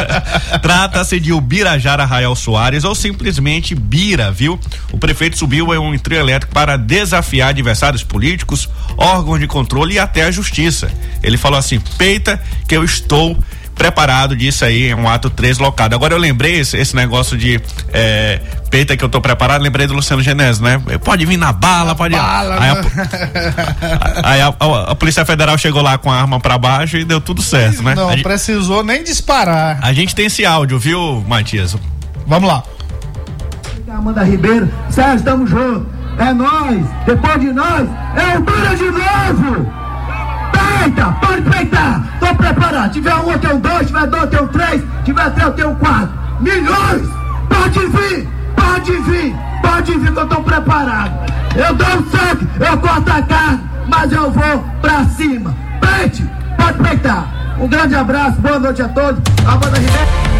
Trata-se de Ubirajara Rael Soares ou simplesmente Bira, viu? O prefeito subiu em um trio elétrico para desafiar adversários políticos, órgãos de controle e até a justiça. Ele falou assim: peita que eu estou preparado disso aí, é um ato deslocado. Agora eu lembrei esse, esse negócio de é, peita que eu tô preparado, lembrei do Luciano Genésio, né? Pode vir na bala, pode. Bala, aí a, né? aí a, a- a Polícia Federal chegou lá com a arma pra baixo e deu tudo certo, né? Não precisou nem disparar. a gente tem esse áudio, viu, Matias? Vamos lá. Amanda Ribeiro, Sérgio, tamo junto. É nós, depois de nós, é o Dura de novo! Peita, pode peitar, tô preparado. Tiver um, eu tenho dois, tiver dois, eu tenho três, tiver três, eu tenho quatro. Milhões! Pode vir, pode vir, pode vir que eu tô preparado. Eu dou sangue, eu corto a carne, mas eu vou pra cima. Peite, pode peitar. Um grande abraço, boa noite a todos. Amanda Ribeiro.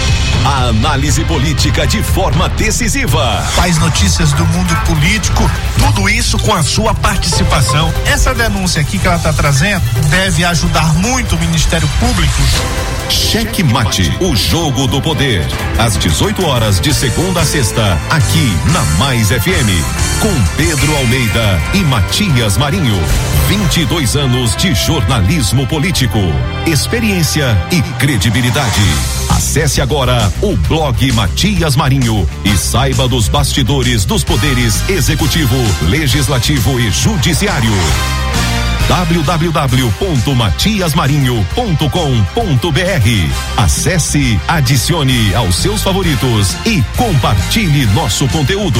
A análise política de forma decisiva. Faz notícias do mundo político. Tudo isso com a sua participação. Essa denúncia aqui que ela está trazendo deve ajudar muito o Ministério Público. Cheque Mate, o jogo do poder. Às 18 horas de segunda a sexta, aqui na Mais FM, com Pedro Almeida e Matias Marinho. 22 anos de jornalismo político, experiência e credibilidade. Acesse agora o blog Matias Marinho e saiba dos bastidores dos poderes executivo, legislativo e judiciário www.matiasmarinho.com.br. Acesse, adicione aos seus favoritos e compartilhe nosso conteúdo.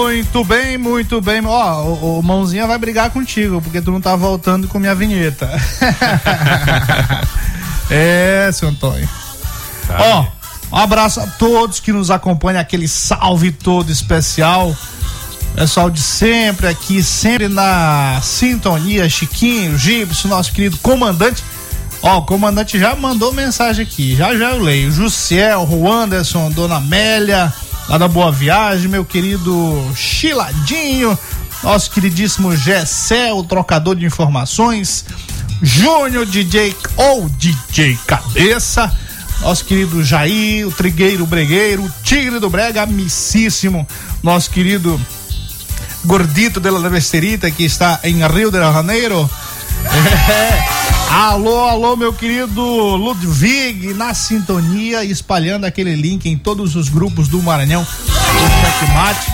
Muito bem, muito bem. Ó, o, o Mãozinha vai brigar contigo, porque tu não tá voltando com minha vinheta. é, seu Antônio. Ó, um abraço a todos que nos acompanham, aquele salve todo especial. Pessoal de sempre aqui, sempre na sintonia, Chiquinho, Gibson, nosso querido comandante. Ó, o comandante já mandou mensagem aqui, já já eu leio. Jussiel, Anderson, Dona Amélia, lá da Boa Viagem, meu querido Chiladinho, nosso queridíssimo Gessé, o trocador de informações, Júnior DJ ou DJ Cabeça, nosso querido Jair, o Trigueiro Bregueiro, o Tigre do Brega, amicíssimo, nosso querido Gordito de la Besterita, que está em Rio de Janeiro. É. Alô, alô, meu querido Ludwig, na sintonia, espalhando aquele link em todos os grupos do Maranhão, do Checkmate.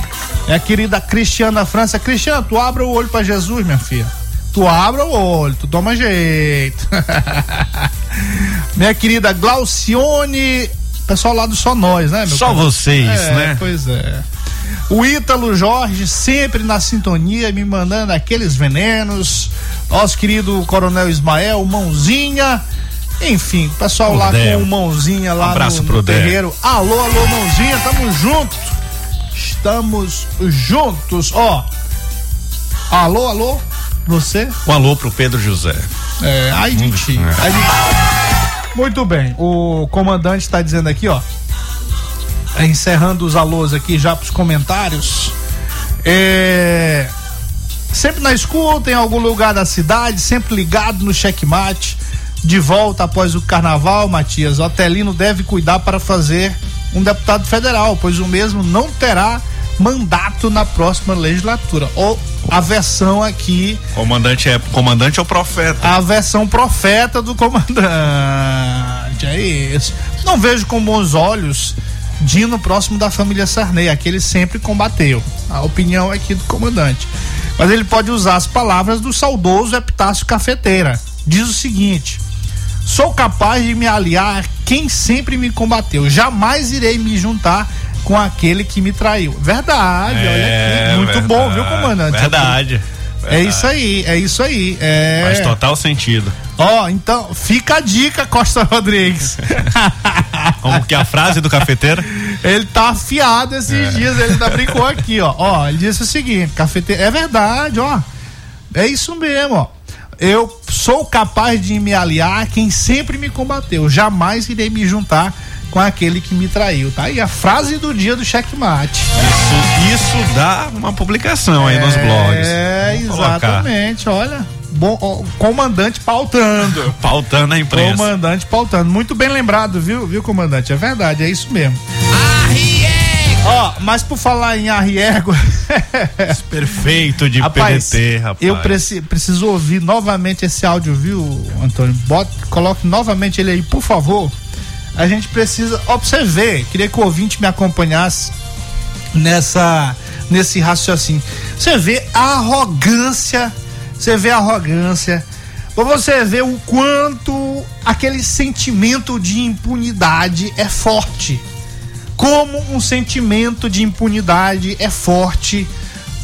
É a querida Cristiana França. Cristiana, tu abre o olho pra Jesus, minha filha. Tu abre o olho, tu toma jeito. minha querida Glaucione, pessoal lá do Só Nós, né, meu Só vocês, É, né? Pois é. O Ítalo Jorge sempre na sintonia, me mandando aqueles venenos. Nosso querido Coronel Ismael, Mãozinha. Enfim, pessoal lá Del. com o Mãozinha lá Abraço no, pro no Del. terreiro. Alô, alô, Mãozinha, tamo junto. Estamos juntos, ó. Alô, alô, você? Um alô pro Pedro José. É, ai de ti. Muito bem, o comandante está dizendo aqui, ó. Encerrando os alôs aqui já pros comentários. É, sempre na escuta, em algum lugar da cidade, sempre ligado no checkmate. De volta após o carnaval, Matias, o Otelino deve cuidar para fazer um deputado federal, pois o mesmo não terá mandato na próxima legislatura. Ou a versão aqui. Comandante é comandante ou profeta? A versão profeta do comandante. É isso. Não vejo com bons olhos Dino próximo da família Sarney, aquele sempre combateu. A opinião aqui do comandante. Mas ele pode usar as palavras do saudoso Epitácio Cafeteira. Diz o seguinte: Sou capaz de me aliar a quem sempre me combateu. Jamais irei me juntar com aquele que me traiu. Verdade, é, olha aqui. Muito verdade, bom, viu, comandante? Verdade. É isso aí, é isso aí. É... Faz total sentido. Ó, oh, então, fica a dica, Costa Rodrigues. Como que é a frase do cafeteiro? Ele tá afiado esses é. dias, ele ainda brincou aqui, ó. Ó, ele disse o seguinte, cafeteiro, é verdade, ó. É isso mesmo, ó. Eu sou capaz de me aliar a quem sempre me combateu. Jamais irei me juntar com aquele que me traiu, tá? E a frase do dia do checkmate. Isso, isso dá uma publicação é, aí nos blogs. É, exatamente, olha. Bom, comandante pautando. pautando a imprensa. Comandante pautando. Muito bem lembrado, viu, viu, comandante? É verdade, é isso mesmo. Ó, oh, mas por falar em arriego. Perfeito de rapaz, PDT, rapaz. Eu preci, preciso ouvir novamente esse áudio, viu, Antônio? Bota, coloque novamente ele aí, por favor. A gente precisa. Ver, queria que o ouvinte me acompanhasse nessa nesse raciocínio. Você vê a arrogância, você vê a arrogância, você ver o quanto aquele sentimento de impunidade é forte como um sentimento de impunidade é forte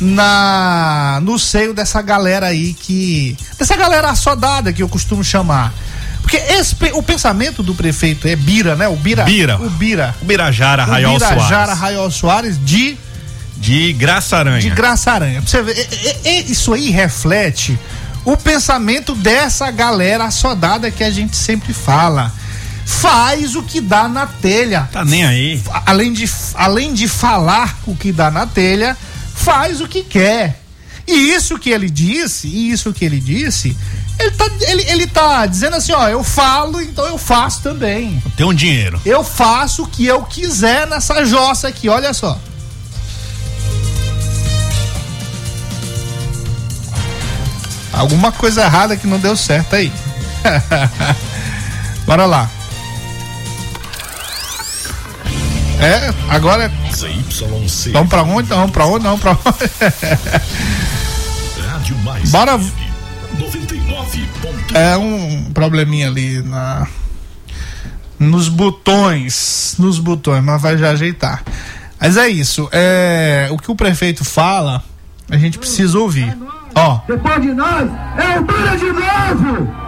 na no seio dessa galera aí que dessa galera assodada que eu costumo chamar. Porque esse, o pensamento do prefeito é Bira, né? O Bira. Bira. O Bira. O Birajara Raiol Soares. Birajara Raiol Soares de de Graça Aranha. De Graça Aranha. Você ver, isso aí reflete o pensamento dessa galera assodada que a gente sempre fala faz o que dá na telha. Tá nem aí. Além de, além de falar o que dá na telha, faz o que quer. E isso que ele disse, e isso que ele disse, ele tá, ele, ele tá dizendo assim, ó, eu falo, então eu faço também. Tem um dinheiro. Eu faço o que eu quiser nessa jossa aqui, olha só. Alguma coisa errada que não deu certo aí. Bora lá. É, agora. ZYC. Vamos pra onde? Vamos pra onde? Vamos pra onde? Bora. 99. É um probleminha ali na. Nos botões. Nos botões, mas vai já ajeitar. Mas é isso. É, o que o prefeito fala, a gente precisa ouvir. Ó. Depois de nós, é o Dura de novo!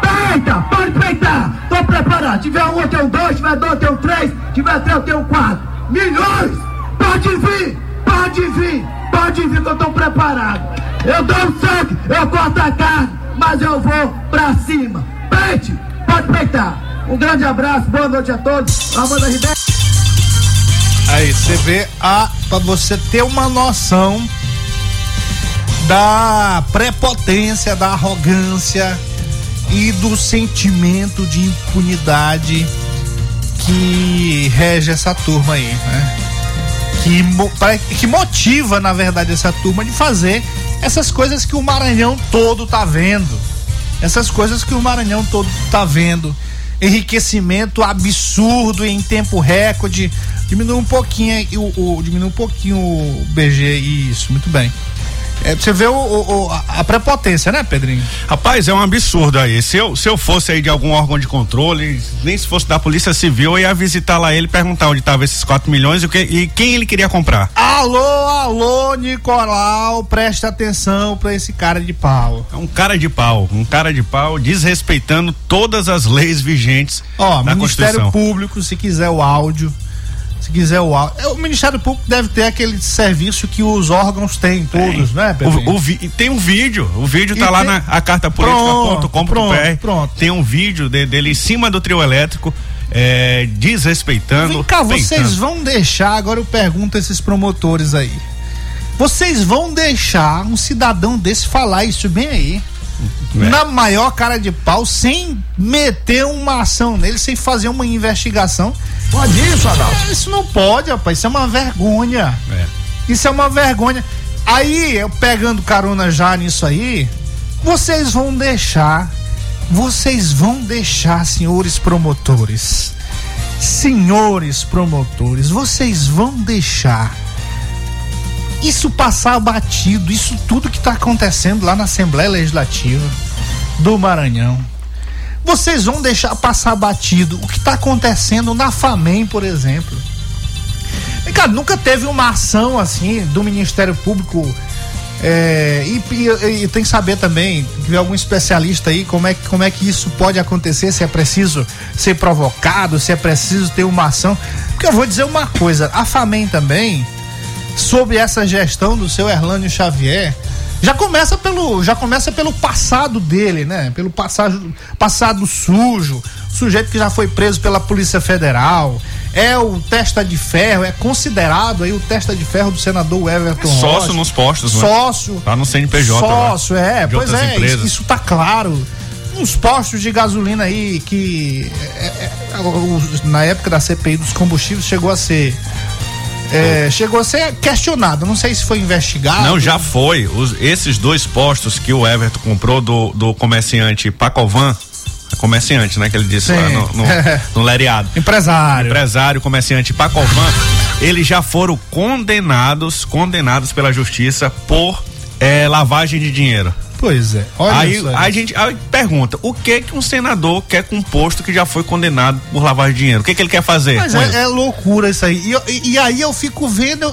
Peita, pode peitar. Tô preparado. Tiver um, eu tenho dois. Tiver dois, eu tenho três. Tiver três, eu tenho quatro. Milhões! Pode vir, pode vir, pode vir que eu tô preparado. Eu dou o sangue, eu corto a carne, mas eu vou pra cima. Peite, pode peitar. Um grande abraço, boa noite a todos. Amanda Ribeiro. Aí, você vê a. pra você ter uma noção da prepotência, da arrogância e do sentimento de impunidade que rege essa turma aí, né? Que, que motiva, na verdade, essa turma de fazer essas coisas que o Maranhão todo tá vendo. Essas coisas que o Maranhão todo tá vendo. Enriquecimento absurdo em tempo recorde. Diminui um pouquinho o, o diminui um pouquinho o BG isso, muito bem. É, você vê o, o, a, prepotência, né, Pedrinho? Rapaz, é um absurdo aí. Se eu, se eu fosse aí de algum órgão de controle, nem se fosse da Polícia Civil, eu ia visitar lá ele perguntar onde estavam esses 4 milhões e, que, e quem ele queria comprar. Alô, alô, Nicolau, preste atenção pra esse cara de pau. É um cara de pau, um cara de pau desrespeitando todas as leis vigentes. Ó, Ministério Público, se quiser o áudio se quiser o áudio. É, o Ministério Público deve ter aquele serviço que os órgãos têm todos, né, Pedro? O, o vi, tem um vídeo, o vídeo tá e lá tem... na a carta política.com.br. Pronto. Tem um vídeo de, dele em cima do trio elétrico é, desrespeitando. Vem cá, vocês peitando. vão deixar, agora eu pergunto a esses promotores aí. Vocês vão deixar um cidadão desse falar isso bem aí? É. Na maior cara de pau, sem meter uma ação nele, sem fazer uma investigação. Pode isso, Adalto? Isso não pode, rapaz. Isso é uma vergonha. É. Isso é uma vergonha. Aí, eu pegando carona já nisso aí, vocês vão deixar, vocês vão deixar, senhores promotores, senhores promotores, vocês vão deixar isso passar batido, isso tudo que está acontecendo lá na Assembleia Legislativa do Maranhão. Vocês vão deixar passar batido o que está acontecendo na FAMEM, por exemplo. E, Cara, nunca teve uma ação assim do Ministério Público. é, e, e- e tem que saber também, que algum especialista aí, como é, como é que isso pode acontecer, se é preciso ser provocado, se é preciso ter uma ação. Porque eu vou dizer uma coisa, a FAMEM também, sob essa gestão do seu Erlânio Xavier, já começa pelo, já começa pelo passado dele, né? Pelo passado, passado sujo, sujeito que já foi preso pela Polícia Federal, é o testa de ferro, é considerado aí o testa de ferro do senador Everton Sócio Rocha. nos postos, né? Sócio. Tá no CNPJ lá, Sócio, é, pois é, empresas. isso, tá claro. Uns postos de gasolina aí que é, é, o- na época da CPI dos combustíveis chegou a ser é, chegou a ser questionado. Não sei se foi investigado. Não, já foi. Os- esses dois postos que o Everton comprou do, do comerciante Pacovan, comerciante, né? Que ele disse Sim. lá no, no, no Lereado. Empresário. Empresário, comerciante Pacovan, eles já foram condenados, condenados pela justiça por eh, lavagem de dinheiro. Pois é. Olha Aí isso aí. a gente aí pergunta, o que que um senador quer com um posto que já foi condenado por de dinheiro? O que que ele quer fazer? Mas é, é loucura isso aí. E, eu- e- aí eu fico vendo.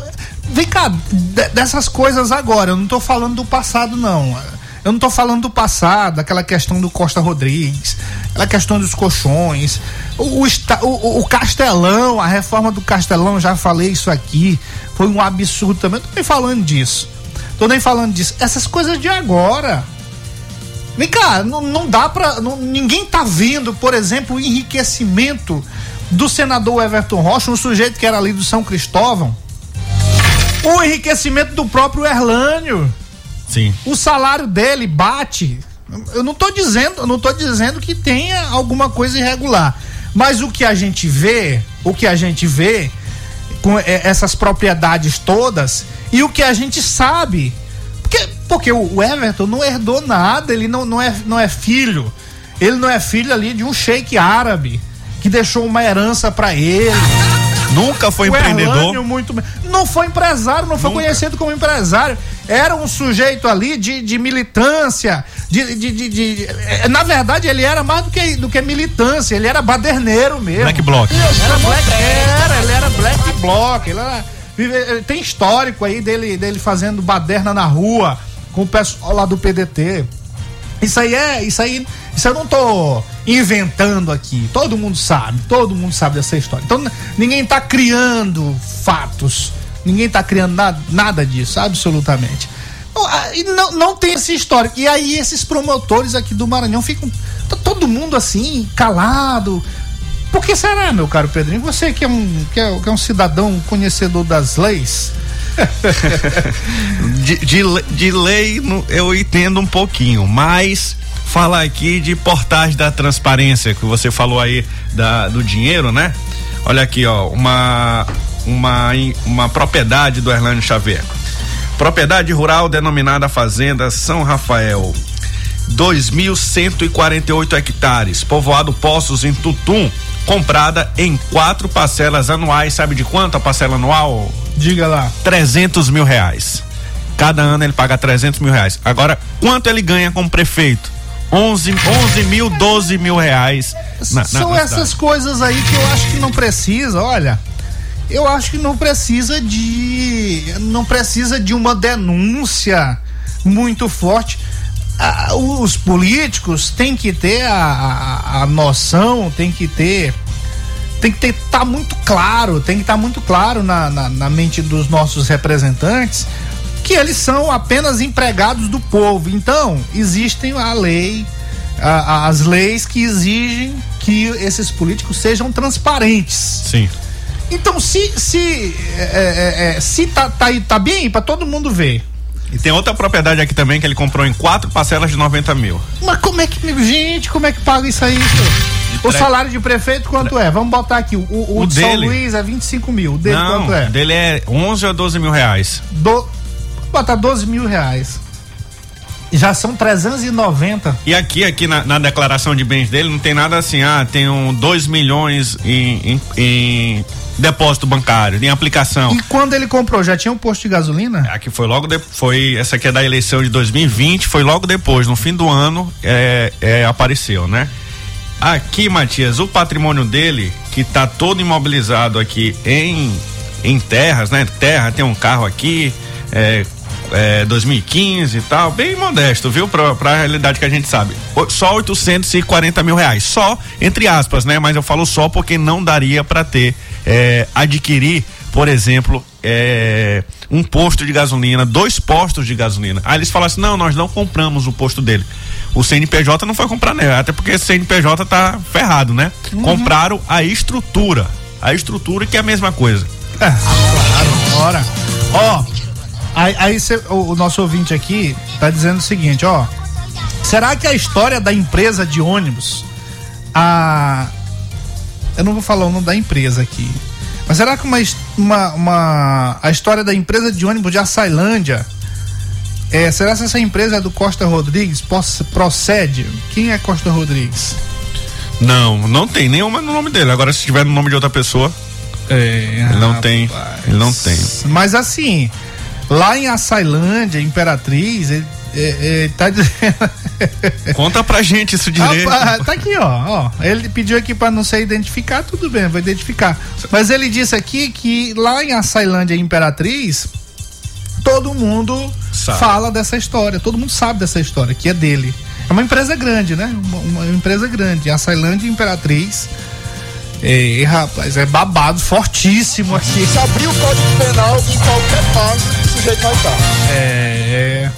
Vem cá, de- dessas coisas agora. Eu não tô falando do passado, não. Eu não tô falando do passado, aquela questão do Costa Rodrigues, aquela questão dos colchões, o, o, o- Castelão, a reforma do Castelão, já falei isso aqui, foi um absurdo também. Eu tô nem falando disso. Tô nem falando disso. Essas coisas de agora. Vem cá, não, não dá pra. não- ninguém tá vendo, por exemplo, o enriquecimento do senador Everton Rocha, um sujeito que era ali do São Cristóvão. O enriquecimento do próprio Erlânio. Sim. O salário dele bate. Eu não tô dizendo, eu não tô dizendo que tenha alguma coisa irregular. Mas o que a gente vê, o que a gente vê com eh, essas propriedades todas e o que a gente sabe. Porque, porque o Everton não herdou nada, ele não, não, é, não é filho. Ele não é filho ali de um sheik árabe que deixou uma herança pra ele. Nunca foi O empreendedor. Erlânio muito. Não foi empresário, não foi Nunca. conhecido como empresário. Era um sujeito ali de, de militância. De, de, de- de- eh, na verdade, ele era mais do que, do que militância, ele era baderneiro mesmo. Black Bloc. Era black, era, ele era black block. Ele era- ele tem histórico aí dele, dele fazendo baderna na rua com o pessoal lá do PDT. Isso aí é, isso aí, isso eu não tô inventando aqui. Todo mundo sabe, todo mundo sabe dessa história. Então ninguém tá criando fatos. Ninguém tá criando nada, nada disso, absolutamente. Não, Não, tem essa história. E aí esses promotores aqui do Maranhão ficam todo mundo assim, calado. Por que será, meu caro Pedrinho? Você que é um, que é, que é um cidadão conhecedor das leis. De, de, de lei eu entendo um pouquinho, mas falar aqui de portagem da transparência, que você falou aí da, do dinheiro, né? Olha aqui, ó, uma, uma, uma propriedade do Erlânio Xavier. Propriedade rural denominada Fazenda São Rafael. 2.148 hectares, povoado Poços em Tutum, comprada em quatro parcelas anuais. Sabe de quanto a parcela anual? Diga lá. 300 mil reais. Cada ano ele paga 300 mil reais. Agora, quanto ele ganha como prefeito? 11, 11 mil, 12 mil reais. na- São na essas coisas aí que eu acho que não precisa, olha. Eu acho que não precisa de. Não precisa de uma denúncia muito forte. Ah, os políticos têm que ter a, a, a noção, tem que ter. Tem que estar muito claro, tem que estar muito claro na, na, na mente dos nossos representantes que eles são apenas empregados do povo. Então, existem a lei, a, as leis que exigem que esses políticos sejam transparentes. Sim. Então, se se é, é, é se tá, tá, tá bem para todo mundo ver. E tem outra propriedade aqui também que ele comprou em quatro parcelas de 90 mil. Mas como é que, gente, como é que paga isso aí? Senhor? O salário de prefeito quanto é? Vamos botar aqui. O, o, o de dele... São Luís é 25 mil. O dele Não, quanto é? dele é 11 ou 12 mil reais. Do... Botar 12 mil reais. Já são 390. E aqui, aqui na, na, declaração de bens dele, não tem nada assim, ah, tem um 2 milhões em, em, em, depósito bancário, em aplicação. E quando ele comprou, já tinha um posto de gasolina? Aqui foi logo depois, foi, essa aqui é da eleição de 2020, foi logo depois, no fim do ano, é, é apareceu, né? Aqui, Matias, o patrimônio dele, que está todo imobilizado aqui em, em terras, né? Terra, tem um carro aqui, é, é, 2015 e tal, bem modesto, viu? Pra, pra realidade que a gente sabe. Só 840 mil reais. Só, entre aspas, né? Mas eu falo só porque não daria para ter, é, adquirir, por exemplo, é, um posto de gasolina, dois postos de gasolina. Aí eles falam assim: não, nós não compramos o posto dele. O CNPJ não foi comprar, né? Até porque o CNPJ tá ferrado, né? Uhum. Compraram a estrutura. A estrutura que é a mesma coisa. É, claro, ora. Ó, Aí, aí cê, o, o, nosso ouvinte aqui tá dizendo o seguinte, ó. Será que a história da empresa de ônibus, a. Eu não vou falar o nome da empresa aqui. Mas será que uma, uma, uma a história da empresa de ônibus de Açailândia é, será que essa empresa é do Costa Rodrigues procede? Quem é Costa Rodrigues? Não, não tem nenhuma no nome dele. Agora, se tiver no nome de outra pessoa, é, ele não tem. Ele não tem. Mas assim, Lá em Açailândia, Imperatriz, ele, ele, ele tá dizendo. Conta pra gente isso direito. Ah, tá aqui, ó, ó. Ele pediu aqui pra não ser identificado, tudo bem, vou identificar. Mas ele disse aqui que lá em Açailândia Imperatriz, todo mundo sabe. fala dessa história, todo mundo sabe dessa história, que é dele. É uma empresa grande, né? Uma, uma empresa grande. Açailândia Imperatriz Ei, rapaz, é babado fortíssimo aqui. Se abrir o código penal em qualquer parte, o sujeito vai estar. É.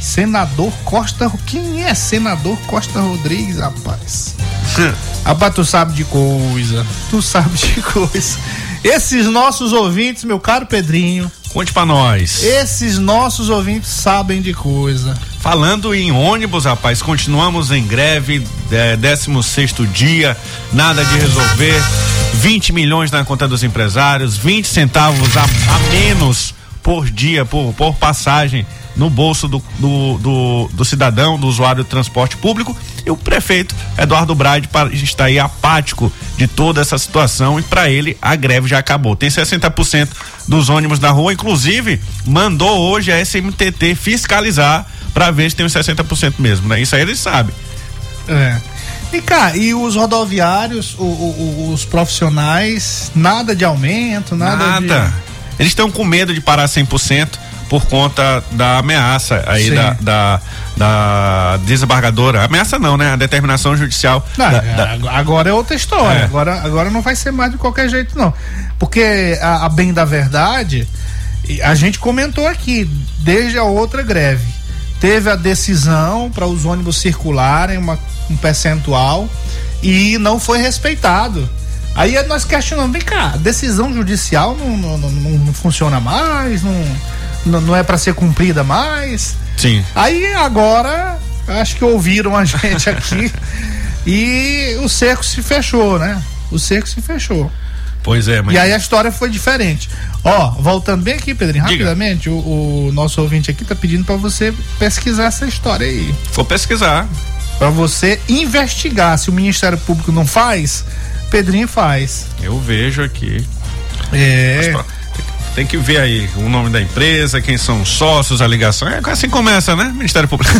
Senador Costa. Quem é senador Costa Rodrigues, rapaz? rapaz, tu sabe de coisa. Tu sabe de coisa. Esses nossos ouvintes, meu caro Pedrinho. Conte pra nós. Esses nossos ouvintes sabem de coisa. Falando em ônibus, rapaz, continuamos em greve, é, 16 dia, nada de resolver. 20 milhões na conta dos empresários, 20 centavos a, a menos por dia, por, por passagem no bolso do, do, do, do, cidadão, do usuário do transporte público. E o prefeito Eduardo Brade está aí apático de toda essa situação e para ele a greve já acabou. Tem 60% dos ônibus na rua, inclusive mandou hoje a SMTT fiscalizar para ver se tem os 60% mesmo, né? Isso aí eles sabem. É. E cá, e os rodoviários, o, o, os profissionais, nada de aumento, nada, nada. de. Eles estão com medo de parar 100% por conta da ameaça aí da, da, da, desembargadora. Ameaça não, né? A determinação judicial. Não, da, é, da... Agora é outra história. É. Agora, agora não vai ser mais de qualquer jeito, não. Porque a, a bem da verdade, a gente comentou aqui, desde a outra greve teve a decisão para os ônibus circularem uma, um percentual e não foi respeitado. Aí nós questionamos, vem cá, decisão judicial não, não, não, não funciona mais, não, não é para ser cumprida mais. Sim. Aí agora, acho que ouviram a gente aqui e o cerco se fechou, né? O cerco se fechou. Pois é, mas... E aí a história foi diferente. Ó, voltando bem aqui, Pedrinho, rapidamente, o, o, nosso ouvinte aqui tá pedindo para você pesquisar essa história aí. Vou pesquisar. Para você investigar. Se o Ministério Público não faz, Pedrinho faz. Eu vejo aqui. É. Mas, tem que ver aí o nome da empresa, quem são os sócios, a ligação. É assim começa, né? Ministério Público.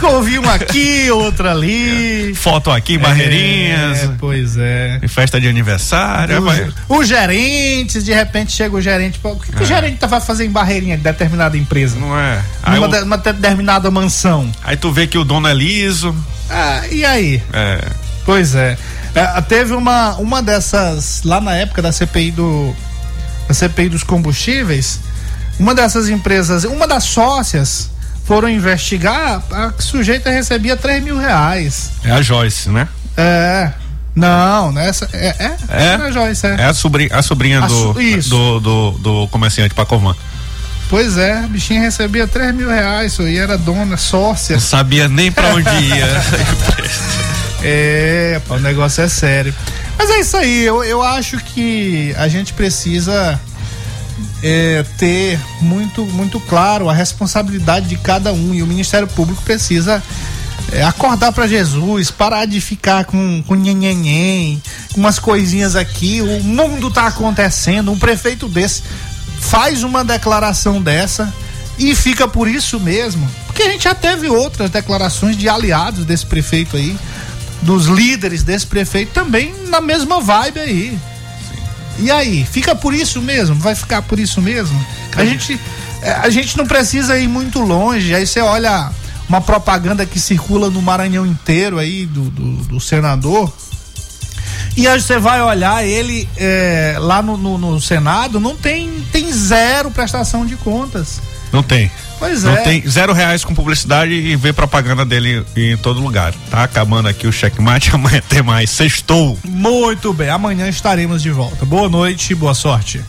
É. ouvi um aqui, outro ali. É. Foto aqui, barreirinhas. É, pois é. Em festa de aniversário. O, o gerente, de repente chega o gerente. O que, que o é. gerente vai fazer em barreirinha de determinada empresa? Não é? Aí uma, o... uma determinada mansão. Aí tu vê que o dono é liso. Ah, e aí? É. Pois é. é. Teve uma, uma dessas, lá na época da CPI do. Da CPI dos combustíveis, uma dessas empresas, uma das sócias foram investigar, a sujeita recebia 3 mil reais. É a Joyce, né? É. Não, nessa. É, é, É? era a Joyce, é. É a sobrinha, a sobrinha A do, do, do, do comerciante Pacovan. Pois é, a bichinha recebia 3 mil reais e era dona, sócia. Não sabia nem pra onde ia. É, o negócio é sério. Mas é isso aí, eu, eu acho que a gente precisa é, ter muito, muito claro a responsabilidade de cada um e o Ministério Público precisa é, acordar para Jesus, parar de ficar com, com nhenhenhen, com umas coisinhas aqui. O mundo tá acontecendo, um prefeito desse faz uma declaração dessa e fica por isso mesmo. Porque a gente já teve outras declarações de aliados desse prefeito aí, dos líderes desse prefeito também na mesma vibe aí. E aí, fica por isso mesmo? Vai ficar por isso mesmo? A gente, é, a gente não precisa ir muito longe. Aí você olha uma propaganda que circula no Maranhão inteiro aí do, do, do senador. E aí você vai olhar ele é, lá no, no, no Senado, não tem, tem zero prestação de contas. Não tem. Pois Não é. tem zero reais com publicidade e vê propaganda dele em todo lugar. Tá acabando aqui o checkmate, amanhã tem mais. Sextou. Muito bem, amanhã estaremos de volta. Boa noite, boa sorte.